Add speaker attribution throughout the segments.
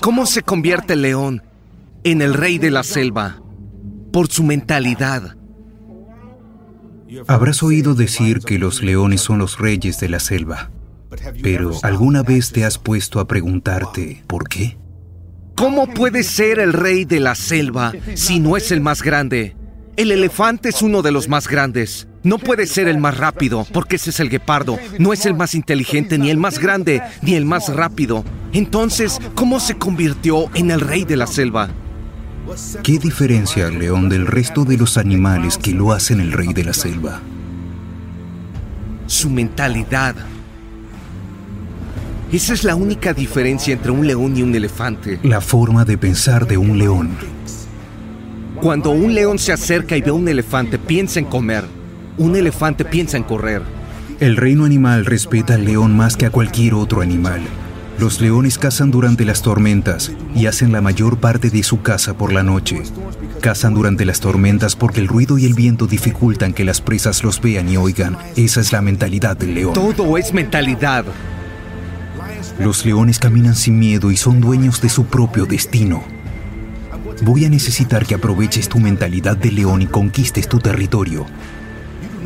Speaker 1: ¿Cómo se convierte el león en el rey de la selva? Por su mentalidad.
Speaker 2: Habrás oído decir que los leones son los reyes de la selva, pero ¿alguna vez te has puesto a preguntarte por qué?
Speaker 1: ¿Cómo puede ser el rey de la selva si no es el más grande? El elefante es uno de los más grandes. No puede ser el más rápido, porque ese es el guepardo. No es el más inteligente, ni el más grande, ni el más rápido. Entonces, ¿cómo se convirtió en el rey de la selva?
Speaker 2: ¿Qué diferencia al león del resto de los animales que lo hacen el rey de la selva?
Speaker 1: Su mentalidad. Esa es la única diferencia entre un león y un elefante.
Speaker 2: La forma de pensar de un león.
Speaker 1: Cuando un león se acerca y ve a un elefante, piensa en comer. Un elefante piensa en correr.
Speaker 2: El reino animal respeta al león más que a cualquier otro animal. Los leones cazan durante las tormentas y hacen la mayor parte de su caza por la noche. Cazan durante las tormentas porque el ruido y el viento dificultan que las presas los vean y oigan. Esa es la mentalidad del león.
Speaker 1: Todo es mentalidad.
Speaker 2: Los leones caminan sin miedo y son dueños de su propio destino. Voy a necesitar que aproveches tu mentalidad de león y conquistes tu territorio.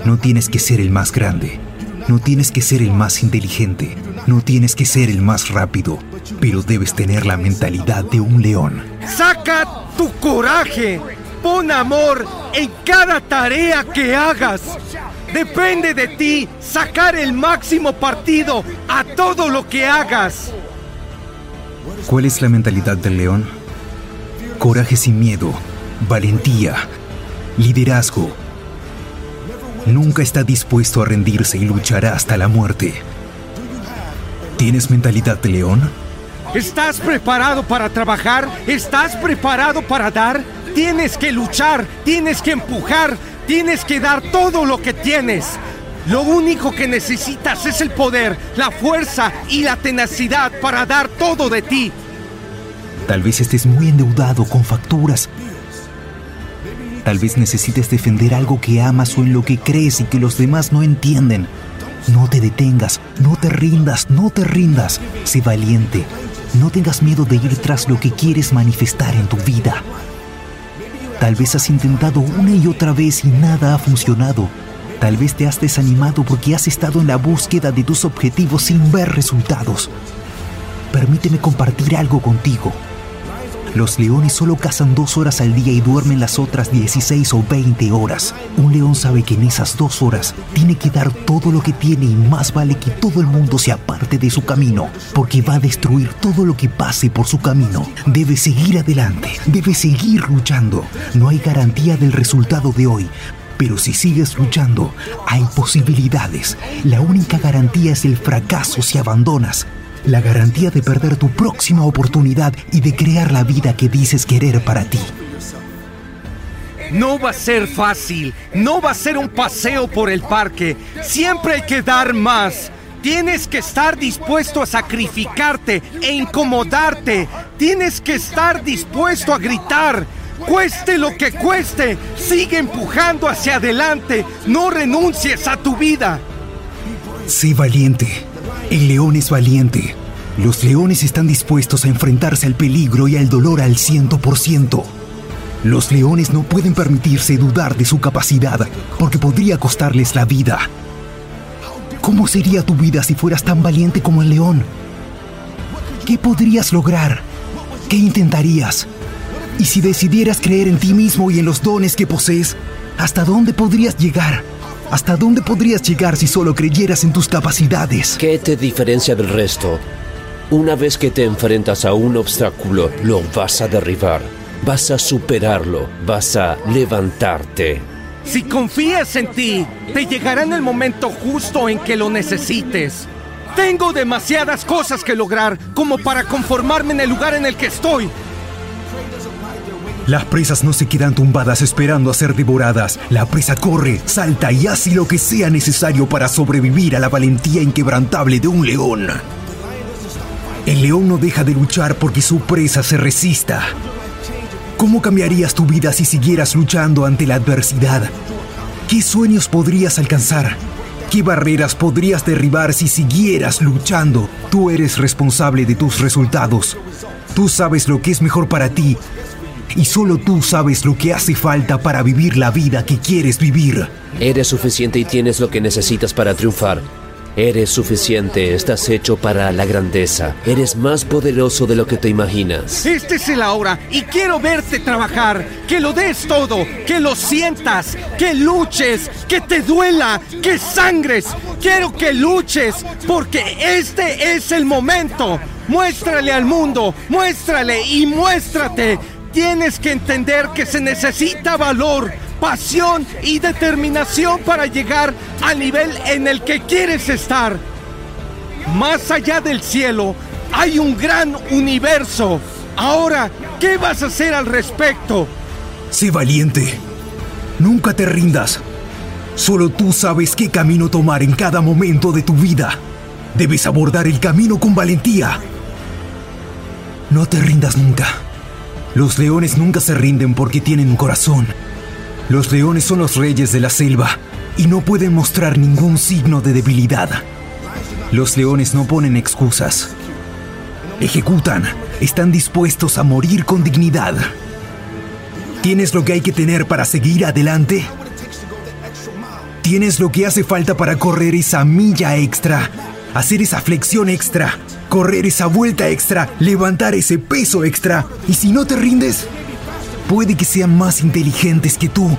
Speaker 2: No tienes que ser el más grande, no tienes que ser el más inteligente, no tienes que ser el más rápido, pero debes tener la mentalidad de un león.
Speaker 1: Saca tu coraje, pon amor en cada tarea que hagas. Depende de ti sacar el máximo partido a todo lo que hagas.
Speaker 2: ¿Cuál es la mentalidad del león? Coraje sin miedo, valentía, liderazgo. Nunca está dispuesto a rendirse y luchará hasta la muerte. ¿Tienes mentalidad de león?
Speaker 1: ¿Estás preparado para trabajar? ¿Estás preparado para dar? Tienes que luchar, tienes que empujar, tienes que dar todo lo que tienes. Lo único que necesitas es el poder, la fuerza y la tenacidad para dar todo de ti.
Speaker 2: Tal vez estés muy endeudado con facturas. Tal vez necesites defender algo que amas o en lo que crees y que los demás no entienden. No te detengas, no te rindas, no te rindas. Sé valiente. No tengas miedo de ir tras lo que quieres manifestar en tu vida. Tal vez has intentado una y otra vez y nada ha funcionado. Tal vez te has desanimado porque has estado en la búsqueda de tus objetivos sin ver resultados. Permíteme compartir algo contigo. Los leones solo cazan dos horas al día y duermen las otras 16 o 20 horas. Un león sabe que en esas dos horas tiene que dar todo lo que tiene y más vale que todo el mundo se aparte de su camino, porque va a destruir todo lo que pase por su camino. Debe seguir adelante, debe seguir luchando. No hay garantía del resultado de hoy, pero si sigues luchando, hay posibilidades. La única garantía es el fracaso si abandonas. La garantía de perder tu próxima oportunidad y de crear la vida que dices querer para ti.
Speaker 1: No va a ser fácil, no va a ser un paseo por el parque. Siempre hay que dar más. Tienes que estar dispuesto a sacrificarte e incomodarte. Tienes que estar dispuesto a gritar. Cueste lo que cueste, sigue empujando hacia adelante. No renuncies a tu vida.
Speaker 2: Sé valiente. El león es valiente. Los leones están dispuestos a enfrentarse al peligro y al dolor al 100%. Los leones no pueden permitirse dudar de su capacidad porque podría costarles la vida. ¿Cómo sería tu vida si fueras tan valiente como el león? ¿Qué podrías lograr? ¿Qué intentarías? Y si decidieras creer en ti mismo y en los dones que posees, ¿hasta dónde podrías llegar? ¿Hasta dónde podrías llegar si solo creyeras en tus capacidades?
Speaker 3: ¿Qué te diferencia del resto? Una vez que te enfrentas a un obstáculo, lo vas a derribar, vas a superarlo, vas a levantarte.
Speaker 1: Si confías en ti, te llegará en el momento justo en que lo necesites. Tengo demasiadas cosas que lograr como para conformarme en el lugar en el que estoy.
Speaker 2: Las presas no se quedan tumbadas esperando a ser devoradas. La presa corre, salta y hace lo que sea necesario para sobrevivir a la valentía inquebrantable de un león. El león no deja de luchar porque su presa se resista. ¿Cómo cambiarías tu vida si siguieras luchando ante la adversidad? ¿Qué sueños podrías alcanzar? ¿Qué barreras podrías derribar si siguieras luchando? Tú eres responsable de tus resultados. Tú sabes lo que es mejor para ti y solo tú sabes lo que hace falta para vivir la vida que quieres vivir.
Speaker 3: Eres suficiente y tienes lo que necesitas para triunfar. Eres suficiente, estás hecho para la grandeza. Eres más poderoso de lo que te imaginas.
Speaker 1: Este es el ahora y quiero verte trabajar. Que lo des todo, que lo sientas, que luches, que te duela, que sangres. Quiero que luches porque este es el momento. Muéstrale al mundo, muéstrale y muéstrate Tienes que entender que se necesita valor, pasión y determinación para llegar al nivel en el que quieres estar. Más allá del cielo hay un gran universo. Ahora, ¿qué vas a hacer al respecto?
Speaker 2: Sé valiente. Nunca te rindas. Solo tú sabes qué camino tomar en cada momento de tu vida. Debes abordar el camino con valentía. No te rindas nunca. Los leones nunca se rinden porque tienen un corazón. Los leones son los reyes de la selva y no pueden mostrar ningún signo de debilidad. Los leones no ponen excusas. Ejecutan, están dispuestos a morir con dignidad. ¿Tienes lo que hay que tener para seguir adelante? ¿Tienes lo que hace falta para correr esa milla extra? Hacer esa flexión extra? Correr esa vuelta extra, levantar ese peso extra. Y si no te rindes, puede que sean más inteligentes que tú,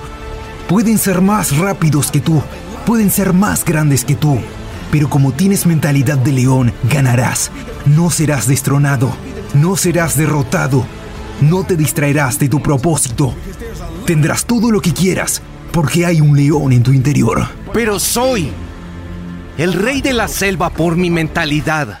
Speaker 2: pueden ser más rápidos que tú, pueden ser más grandes que tú. Pero como tienes mentalidad de león, ganarás. No serás destronado, no serás derrotado, no te distraerás de tu propósito. Tendrás todo lo que quieras, porque hay un león en tu interior.
Speaker 1: Pero soy el rey de la selva por mi mentalidad.